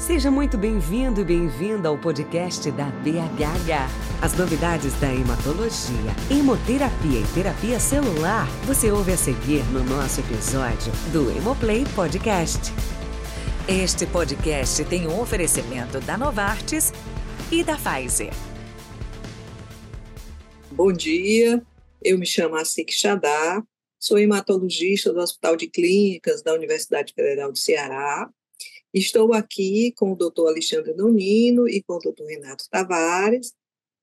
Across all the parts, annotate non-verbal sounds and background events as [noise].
Seja muito bem-vindo e bem-vinda ao podcast da BHH. As novidades da hematologia, hemoterapia e terapia celular você ouve a seguir no nosso episódio do Hemoplay Podcast. Este podcast tem um oferecimento da Novartis e da Pfizer. Bom dia, eu me chamo Asik Chadá, sou hematologista do Hospital de Clínicas da Universidade Federal do Ceará Estou aqui com o doutor Alexandre Nonino e com o doutor Renato Tavares,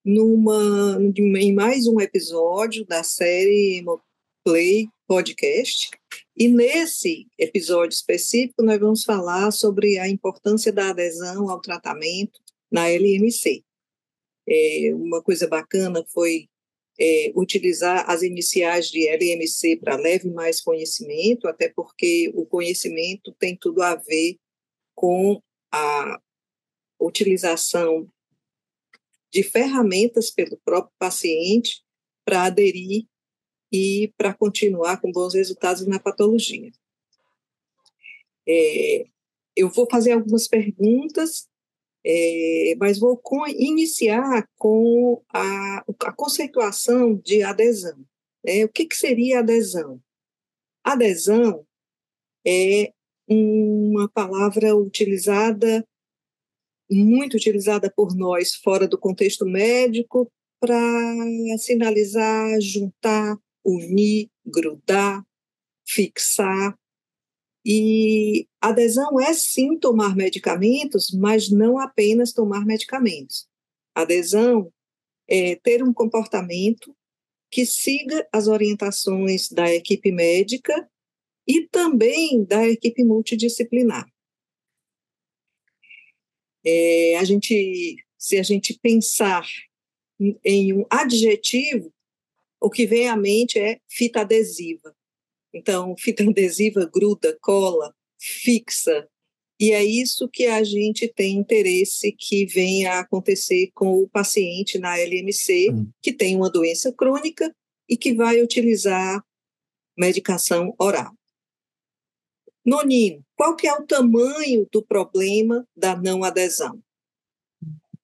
numa, em mais um episódio da série Play Podcast. E nesse episódio específico, nós vamos falar sobre a importância da adesão ao tratamento na LMC. É, uma coisa bacana foi é, utilizar as iniciais de LMC para leve mais conhecimento, até porque o conhecimento tem tudo a ver com a utilização de ferramentas pelo próprio paciente para aderir e para continuar com bons resultados na patologia. É, eu vou fazer algumas perguntas, é, mas vou com, iniciar com a, a, conceituação de adesão. Né? O que, que seria adesão? Adesão é uma palavra utilizada, muito utilizada por nós fora do contexto médico, para sinalizar, juntar, unir, grudar, fixar. E adesão é sim tomar medicamentos, mas não apenas tomar medicamentos. Adesão é ter um comportamento que siga as orientações da equipe médica e também da equipe multidisciplinar. É, a gente, se a gente pensar em um adjetivo, o que vem à mente é fita adesiva. Então, fita [laughs] adesiva gruda, cola, fixa, e é isso que a gente tem interesse que venha a acontecer com o paciente na LMC, hum. que tem uma doença crônica e que vai utilizar medicação oral. Nonino, qual que é o tamanho do problema da não adesão?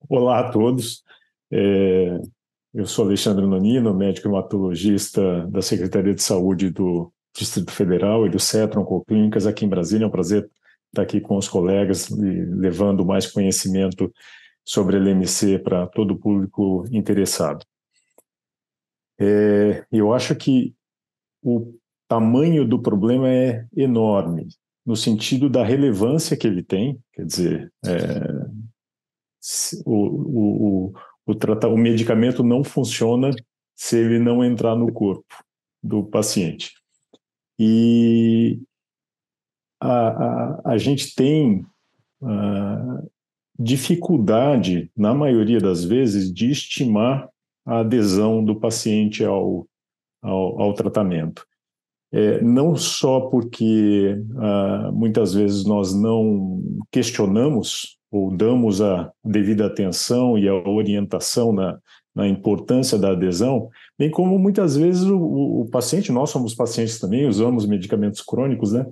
Olá a todos. É, eu sou Alexandre Nonino, médico hematologista da Secretaria de Saúde do Distrito Federal e do CETRON Clínicas aqui em Brasília. É um prazer estar aqui com os colegas levando mais conhecimento sobre LMC para todo o público interessado. É, eu acho que o tamanho do problema é enorme, no sentido da relevância que ele tem, quer dizer, é, o, o, o, o, medicamento não funciona se ele não entrar no corpo do paciente. E a, a, a gente tem a, dificuldade, na maioria das vezes, de estimar a adesão do paciente ao, ao, ao tratamento. É, não só porque ah, muitas vezes nós não questionamos ou damos a devida atenção e a orientação na, na importância da adesão, bem como muitas vezes o, o, paciente, nós somos pacientes também, usamos medicamentos crônicos, né?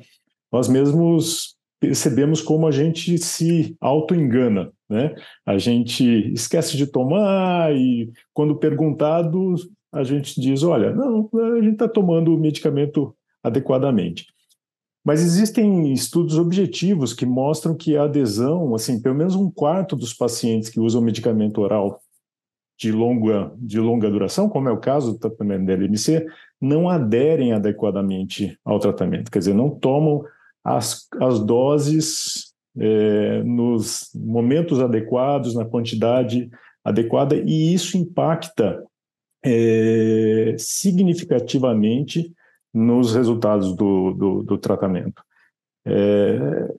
Nós mesmos percebemos como a gente se auto-engana, né? A gente esquece de tomar e quando perguntado a gente diz, olha, não, a gente está tomando o medicamento adequadamente. Mas existem estudos objetivos que mostram que a adesão, assim, pelo menos um quarto dos pacientes que usam medicamento oral de longa, de longa duração, como é o caso do tratamento da LMC, não aderem adequadamente ao tratamento, quer dizer, não tomam as, as doses é, nos momentos adequados, na quantidade adequada, e isso impacta é, significativamente nos resultados do, do, do tratamento. É,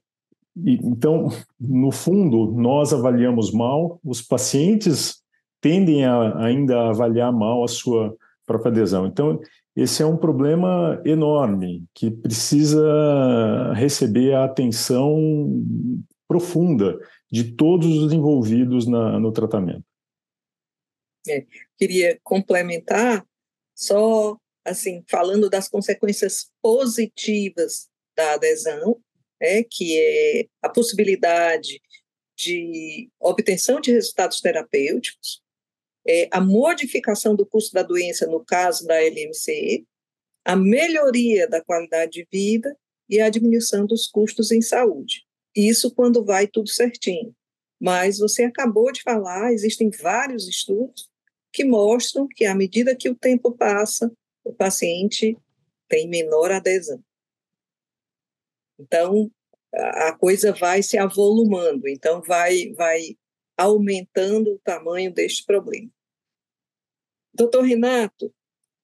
então, no fundo, nós avaliamos mal, os pacientes tendem a ainda avaliar mal a sua própria adesão. Então, esse é um problema enorme que precisa receber a atenção profunda de todos os envolvidos na, no tratamento. É, queria complementar só assim, falando das consequências positivas da adesão, é, que é a possibilidade de obtenção de resultados terapêuticos, é, a modificação do custo da doença, no caso da LMC, a melhoria da qualidade de vida e a diminuição dos custos em saúde. Isso quando vai tudo certinho. Mas você acabou de falar, existem vários estudos que mostram que, à medida que o tempo passa, o paciente tem menor adesão. Então, a coisa vai se avolumando, então vai, vai aumentando o tamanho deste problema. Doutor Renato,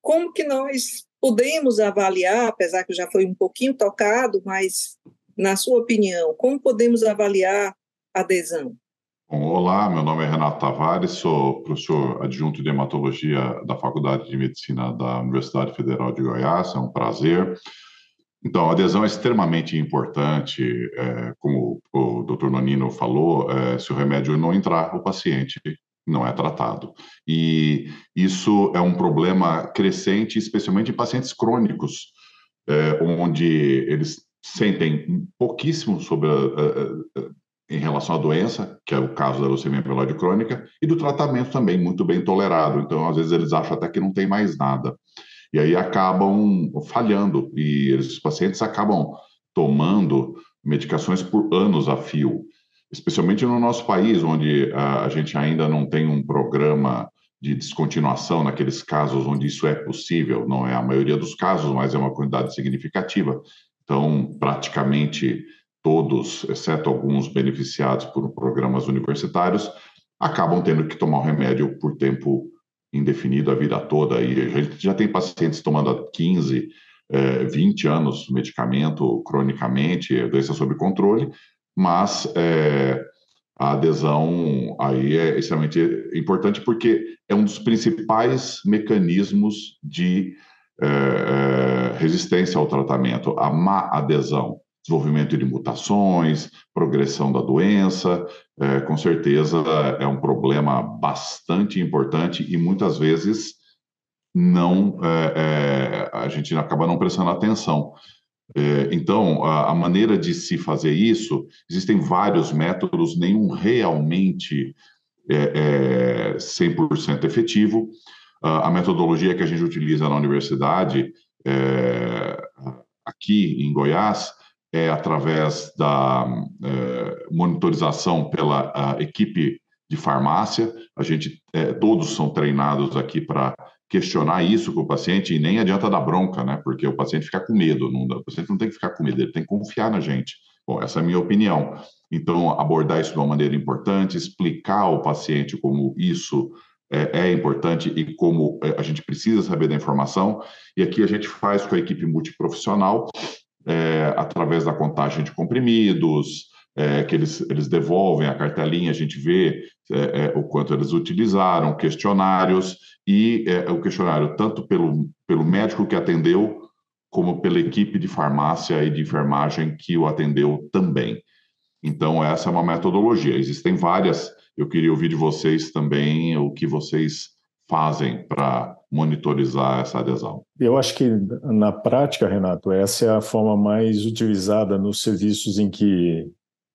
como que nós podemos avaliar, apesar que já foi um pouquinho tocado, mas na sua opinião, como podemos avaliar adesão? Bom, olá, meu nome é Renato Tavares, sou professor adjunto de hematologia da Faculdade de Medicina da Universidade Federal de Goiás, é um prazer. Então, a adesão é extremamente importante, é, como o Dr. Nonino falou, é, se o remédio não entrar, o paciente não é tratado. E isso é um problema crescente, especialmente em pacientes crônicos, é, onde eles sentem pouquíssimo sobre a, a, a, em relação à doença, que é o caso da leucemia mieloide crônica, e do tratamento também muito bem tolerado. Então, às vezes, eles acham até que não tem mais nada e aí acabam falhando e esses pacientes acabam tomando medicações por anos a fio, especialmente no nosso país, onde a gente ainda não tem um programa de descontinuação naqueles casos onde isso é possível, não é a maioria dos casos, mas é uma quantidade significativa. Então, praticamente todos, exceto alguns beneficiados por programas universitários, acabam tendo que tomar o remédio por tempo indefinido a vida toda. E a gente já tem pacientes tomando há 15, é, 20 anos medicamento cronicamente, doença sob controle, mas é, a adesão aí é extremamente importante porque é um dos principais mecanismos de é, é resistência ao tratamento, a má adesão desenvolvimento de mutações, progressão da doença, é, com certeza é um problema bastante importante e muitas vezes não é, é, a gente acaba não prestando atenção. É, então, a, a, maneira de se fazer isso, existem vários métodos, nenhum realmente é, é 100% efetivo. A, a metodologia que a gente utiliza na universidade, é, aqui em Goiás, é, através da é, monitorização pela equipe de farmácia. A gente, é, todos são treinados aqui para questionar isso com o paciente e nem adianta dar bronca, né? Porque o paciente fica com medo. Não, o paciente não tem que ficar com medo, ele tem que confiar na gente. Bom, essa é a minha opinião. Então, abordar isso de uma maneira importante, explicar ao paciente como isso é, é, importante e como é, a gente precisa saber da informação. E aqui a gente faz com a equipe multiprofissional é, através da contagem de comprimidos, é, que eles, eles devolvem a cartelinha, a gente vê é, é o quanto eles utilizaram, questionários, e é, o questionário tanto pelo, pelo médico que atendeu, como pela equipe de farmácia e de enfermagem que o atendeu também. Então, essa é uma metodologia. Existem várias. Eu queria ouvir de vocês também o que vocês fazem para monitorizar essa adesão? Eu acho que, na prática, Renato, essa é a forma mais utilizada nos serviços em que,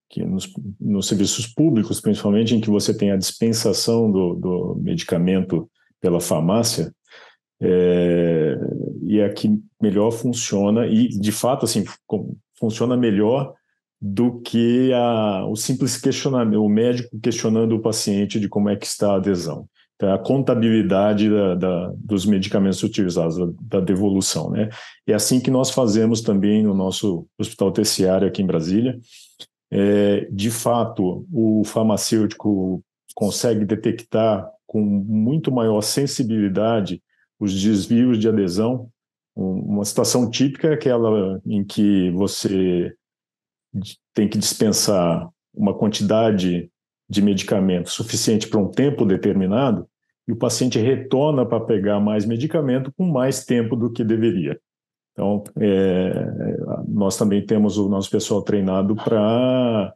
que nos, nos serviços públicos, principalmente, em que você tem a dispensação do, do medicamento pela farmácia, é, e é que melhor funciona, e, de fato, assim, funciona melhor do que a, o simples questionamento, o médico questionando o paciente de como é que está a adesão. Então, é contabilidade da, da, dos medicamentos utilizados, da, da, devolução. Né? É assim que nós fazemos também no nosso hospital terciário aqui em Brasília. É, de fato, o farmacêutico consegue detectar com muito maior sensibilidade os desvios de adesão. Uma situação típica é aquela em que você tem que dispensar uma quantidade de medicamento suficiente para um tempo determinado e o paciente retorna para pegar mais medicamento com mais tempo do que deveria. Então, é, nós também temos o nosso pessoal treinado para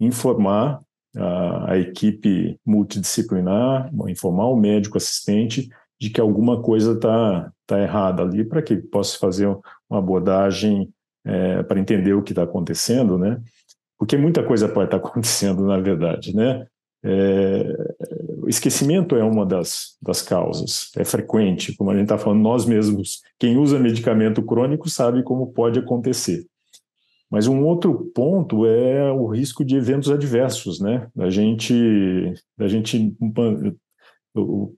informar a, a, equipe multidisciplinar, informar o médico assistente de que alguma coisa está tá errada ali, para que possa fazer uma abordagem é, para entender o que está acontecendo, né? Porque muita coisa pode estar [laughs] acontecendo, na verdade, né? É, o esquecimento é uma das, das causas, é frequente, como a gente está falando, nós mesmos, quem usa medicamento crônico sabe como pode acontecer. Mas um outro ponto é o risco de eventos adversos, né? Da gente, da gente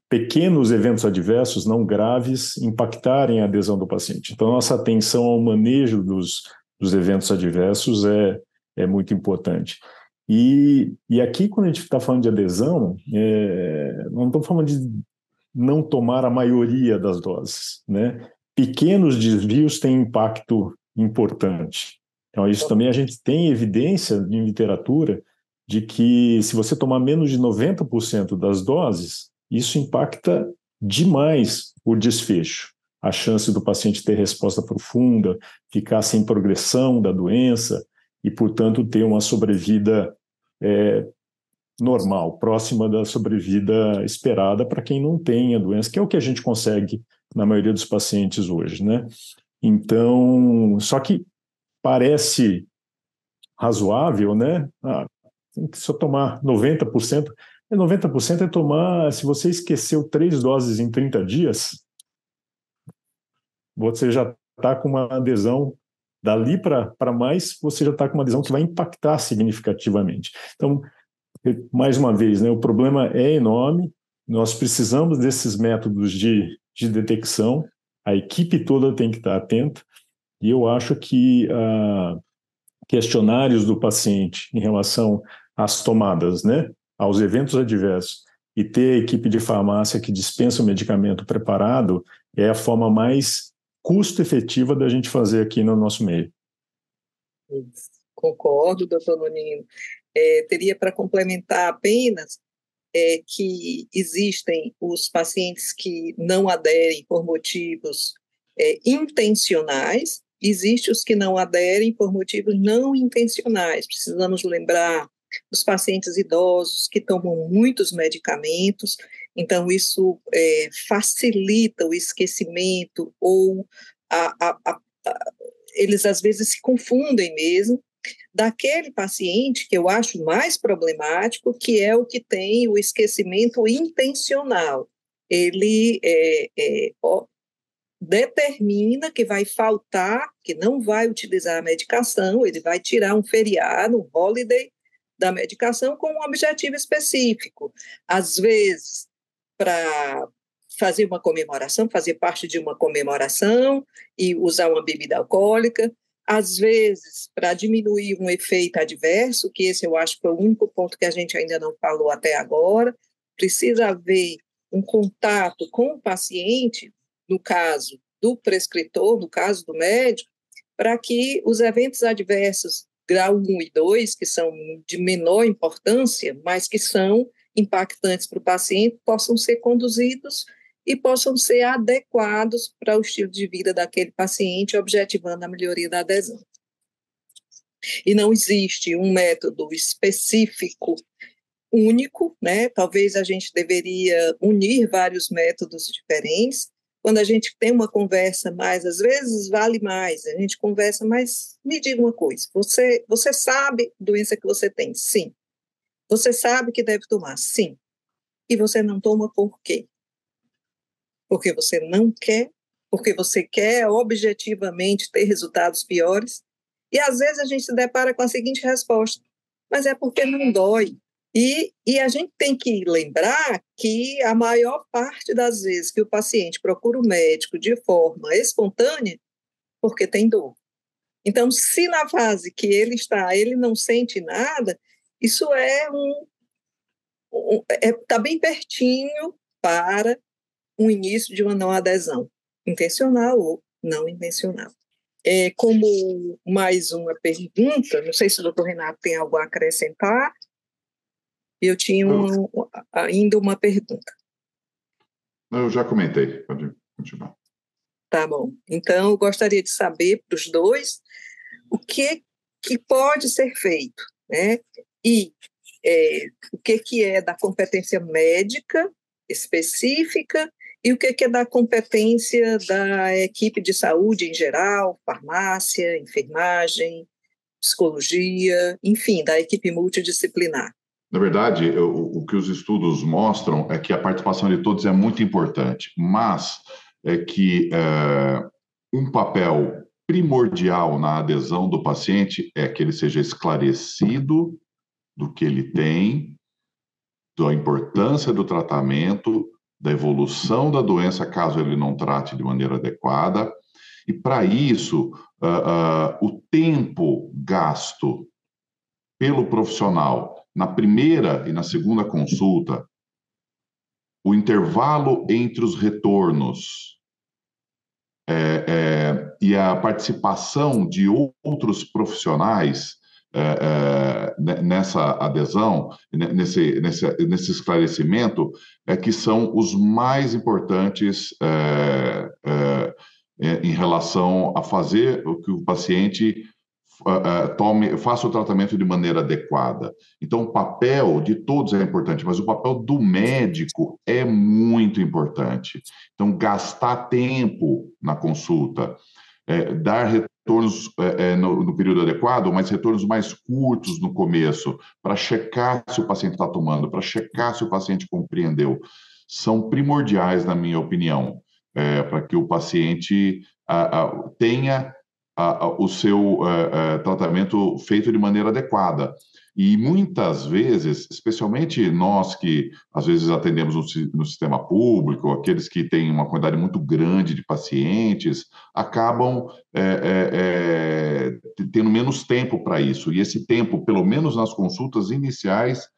pequenos eventos adversos não graves impactarem a adesão do paciente. Então, nossa atenção ao manejo dos, dos eventos adversos é, é muito importante. E, e aqui, quando a gente está falando de adesão, é, não estamos falando de não tomar a maioria das doses. Né? Pequenos desvios têm impacto importante. Então, isso também a gente tem evidência em literatura de que se você tomar menos de 90% das doses, isso impacta demais o desfecho. A chance do paciente ter resposta profunda, ficar sem progressão da doença e, portanto, ter uma sobrevida é, normal, próxima da sobrevida esperada para quem não tem a doença, que é o que a gente consegue na maioria dos pacientes hoje, né? Então, só que parece razoável, né? Ah, tem que só tomar 90%. 90% é tomar, se você esqueceu três doses em 30 dias, você já está com uma adesão dali para mais, você já está com uma adesão que vai impactar significativamente. Então, mais uma vez, né, o problema é enorme, nós precisamos desses métodos de, de detecção, a equipe toda tem que estar atenta, e eu acho que ah, questionários do paciente em relação às tomadas, né, aos eventos adversos, e ter a equipe de farmácia que dispensa o medicamento preparado é a forma mais custo-efetiva da gente fazer aqui no nosso meio. Concordo, doutor Nonino. É, teria para complementar apenas é, que existem os pacientes que não aderem por motivos é, intencionais, existem os que não aderem por motivos não intencionais. Precisamos lembrar os pacientes idosos que tomam muitos medicamentos, então isso é, facilita o esquecimento ou a, a, a, eles às vezes se confundem mesmo daquele paciente que eu acho mais problemático, que é o que tem o esquecimento intencional. Ele é, é, ó, determina que vai faltar, que não vai utilizar a medicação, ele vai tirar um feriado, um holiday, da medicação com um objetivo específico. Às vezes, para fazer uma comemoração, fazer parte de uma comemoração e usar uma bebida alcoólica, às vezes para diminuir um efeito adverso, que esse eu acho que é o único ponto que a gente ainda não falou até agora, precisa haver um contato com o paciente, no caso do prescritor, no caso do médico, para que os eventos adversos grau 1 e 2, que são de menor importância, mas que são impactantes para o paciente, possam ser conduzidos e possam ser adequados para o estilo de vida daquele paciente, objetivando a melhoria da adesão. E não existe um método específico único, né? Talvez a gente deveria unir vários métodos diferentes quando a gente tem uma conversa mais, às vezes vale mais, a gente conversa, mas me diga uma coisa, você, você sabe doença que você tem? Sim. Você sabe que deve tomar? Sim. E você não toma por quê? Porque você não quer, porque você quer objetivamente ter resultados piores. E às vezes a gente se depara com a seguinte resposta: mas é porque não dói, e, e a gente tem que lembrar que a maior parte das vezes que o paciente procura o médico de forma espontânea, porque tem dor. Então, se na fase que ele está, ele não sente nada, isso é um. Está é, tá bem pertinho para o início de uma não adesão, intencional ou não intencional. É, como mais uma pergunta, não sei se o doutor Renato tem algo a acrescentar, eu tinha um, ainda uma pergunta. Eu já comentei, pode continuar. Tá bom. Então, eu gostaria de saber para os dois o que, que pode ser feito, né? E é, o que, que é da competência médica específica e o que, que é da competência da equipe de saúde em geral, farmácia, enfermagem, psicologia, enfim, da equipe multidisciplinar? Na verdade, o, o que os estudos mostram é que a participação de todos é muito importante, mas é que é, um papel primordial na adesão do paciente é que ele seja esclarecido do que ele tem, da importância do tratamento, da evolução da doença caso ele não trate de maneira adequada. E para isso, uh, uh, o tempo gasto pelo profissional na primeira e na segunda consulta, o intervalo entre os retornos é, é, e a participação de outros profissionais é, é nessa adesão, nesse, nesse, nesse esclarecimento, é que são os mais importantes é, é, em relação a fazer o que o paciente uh, tome, faça o tratamento de maneira adequada. Então, o papel de todos é importante, mas o papel do médico é muito importante. Então, gastar tempo na consulta, é, dar retornos é, no, no, período adequado, mas retornos mais curtos no começo, para checar se o paciente está tomando, para checar se o paciente compreendeu, são primordiais, na minha opinião, é, para que o paciente a, a, tenha a, o seu é, é, tratamento feito de maneira adequada. E muitas vezes, especialmente nós que às vezes atendemos no, sistema público, aqueles que têm uma quantidade muito grande de pacientes, acabam é, é, é, tendo menos tempo para isso. E esse tempo, pelo menos nas consultas iniciais,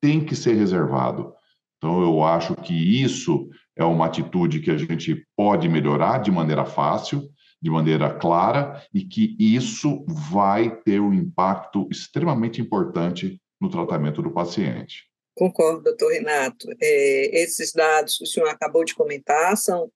tem que ser reservado. Então, eu acho que isso é uma atitude que a gente pode melhorar de maneira fácil de maneira clara e que isso vai ter um impacto extremamente importante no tratamento do paciente. Concordo, doutor Renato. É, esses dados que o senhor acabou de comentar são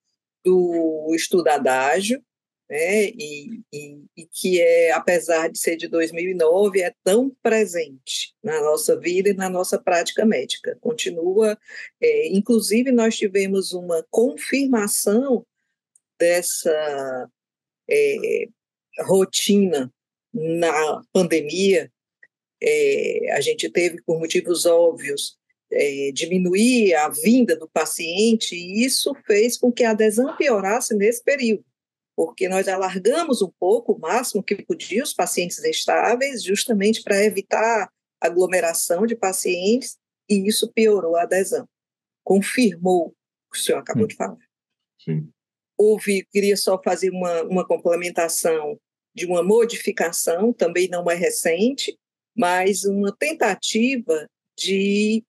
do estudo Adágio, né, e, e, e, que é, apesar de ser de 2009, é tão presente na nossa vida e na nossa prática médica. Continua, é, inclusive nós tivemos uma confirmação dessa é, rotina na pandemia, é, a gente teve, por motivos óbvios, é, diminuir a vinda do paciente, e isso fez com que a adesão piorasse nesse período, porque nós alargamos um pouco, o máximo que podia, os pacientes estáveis, justamente para evitar aglomeração de pacientes, e isso piorou a adesão. Confirmou o que o senhor acabou Sim. de falar. Sim houve, queria só fazer uma, uma complementação de uma modificação, também não é recente, mas uma tentativa de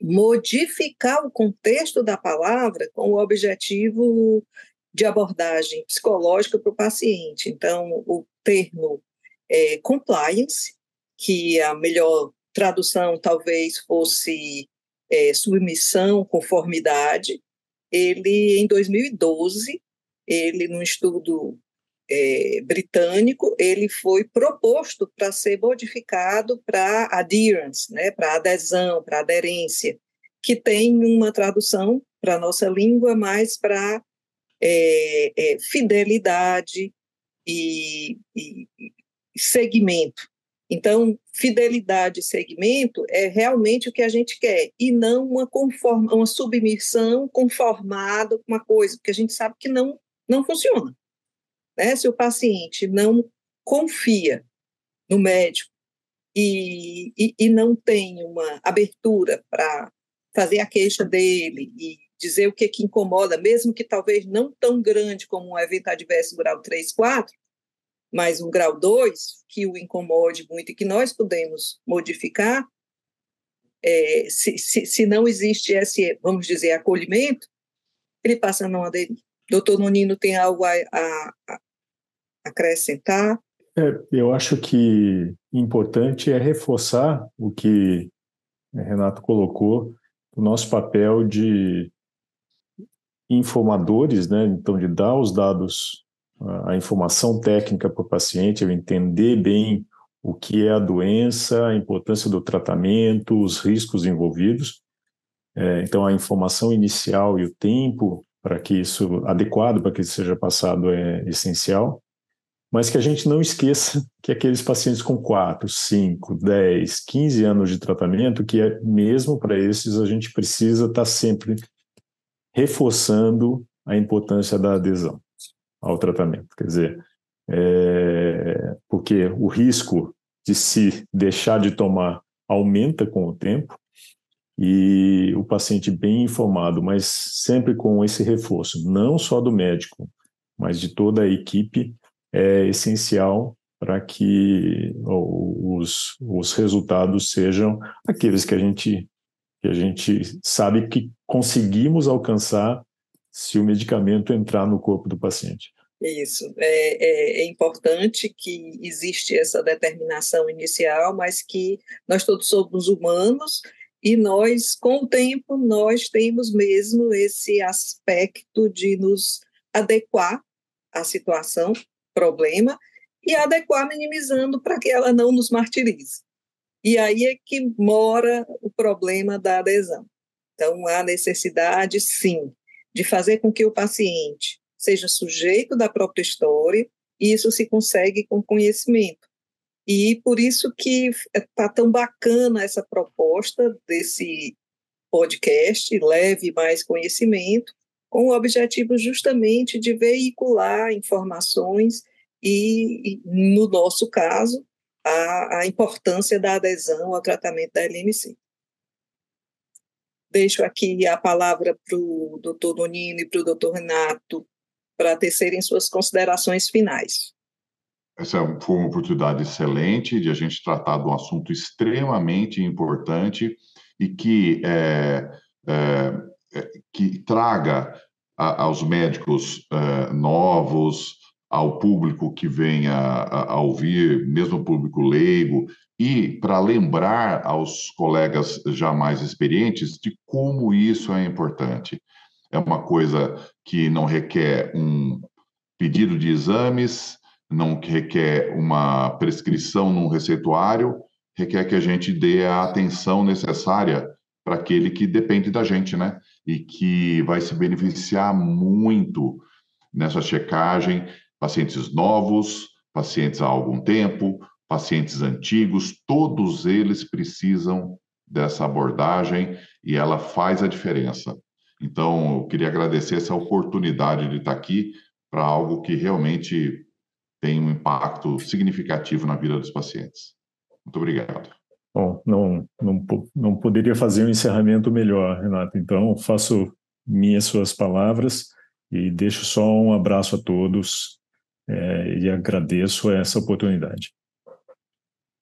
modificar o contexto da palavra com o objetivo de abordagem psicológica para o paciente. Então, o termo é compliance, que a melhor tradução talvez fosse é, submissão, conformidade, ele, em 2012, ele, num estudo é, britânico, ele foi proposto para ser modificado para adherence, né, para adesão, para aderência, que tem uma tradução para a nossa língua mais para é, é, fidelidade e, e, e segmento. Então, fidelidade e segmento é realmente o que a gente quer, e não uma, conforma, uma submissão conformada com uma coisa, porque a gente sabe que não, não funciona. Né? Se o paciente não confia no médico e, e, e não tem uma abertura para fazer a queixa dele e dizer o que, que incomoda, mesmo que talvez não tão grande como um evento adverso grau 3, 4, mas um grau 2 que o incomode muito e que nós podemos modificar, é, se, se, se, não existe esse, vamos dizer, acolhimento, ele passa a não aderir. Doutor Nonino tem algo a, a, a acrescentar? É, eu acho que importante é reforçar o que Renato colocou, o nosso papel de informadores, né? então de dar os dados a informação técnica para o paciente, eu entender bem o que é a doença, a importância do tratamento, os riscos envolvidos. É, então, a informação inicial e o tempo para que isso, adequado para que isso seja passado, é essencial. mas que a gente não esqueça [laughs] que aqueles pacientes com 4, 5, 10, 15 anos de tratamento, que é mesmo para esses a gente precisa estar tá sempre reforçando a importância da adesão ao tratamento. Quer dizer, é, porque o risco de se deixar de tomar aumenta com o tempo e o paciente bem informado, mas sempre com esse reforço, não só do médico, mas de toda a equipe, é essencial para que os, os resultados sejam aqueles que a gente que a gente sabe que conseguimos alcançar se o medicamento entrar no corpo do paciente. Isso. É, é, é, importante que existe essa determinação inicial, mas que nós todos somos humanos e nós, com o tempo, nós temos mesmo esse aspecto de nos adequar à situação, problema, e adequar minimizando para que ela não nos martirize. E aí é que mora o problema da adesão. Então, há necessidade, sim, de fazer com que o paciente seja sujeito da própria história, e isso se consegue com conhecimento. E por isso que está tão bacana essa proposta desse podcast, leve mais conhecimento, com o objetivo justamente de veicular informações e, no nosso caso, a, a, importância da adesão ao tratamento da LMC. Deixo aqui a palavra para o doutor Donino e para o doutor Renato para tecerem suas considerações finais. Essa foi uma oportunidade excelente de a gente tratar de um assunto extremamente importante e que, é, é, é que traga a, aos médicos é, novos, ao público que venha a, a ouvir, mesmo o público leigo, e para lembrar aos colegas já mais experientes de como isso é importante é uma coisa que não requer um pedido de exames, não requer uma prescrição num receituário, requer que a gente dê a atenção necessária para aquele que depende da gente, né? E que vai se beneficiar muito nessa checagem, pacientes novos, pacientes há algum tempo, pacientes antigos, todos eles precisam dessa abordagem e ela faz a diferença. Então, eu queria agradecer essa oportunidade de estar aqui para algo que realmente tem um impacto significativo na vida dos pacientes. Muito obrigado. Bom, não, não, não poderia fazer um encerramento melhor, Renato. Então, faço minhas suas palavras e deixo só um abraço a todos é, e agradeço essa oportunidade.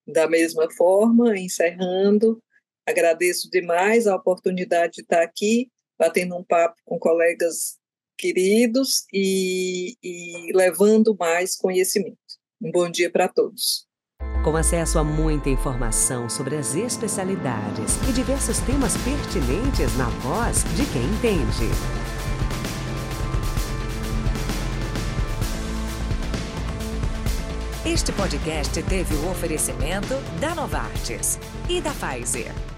Da mesma forma, encerrando, agradeço demais a oportunidade de estar aqui batendo um papo com colegas queridos e, e levando mais conhecimento. Um bom dia para todos. Com acesso a muita informação sobre as especialidades e diversos temas pertinentes na voz de quem entende. Este podcast teve o oferecimento da Novartis e da Pfizer.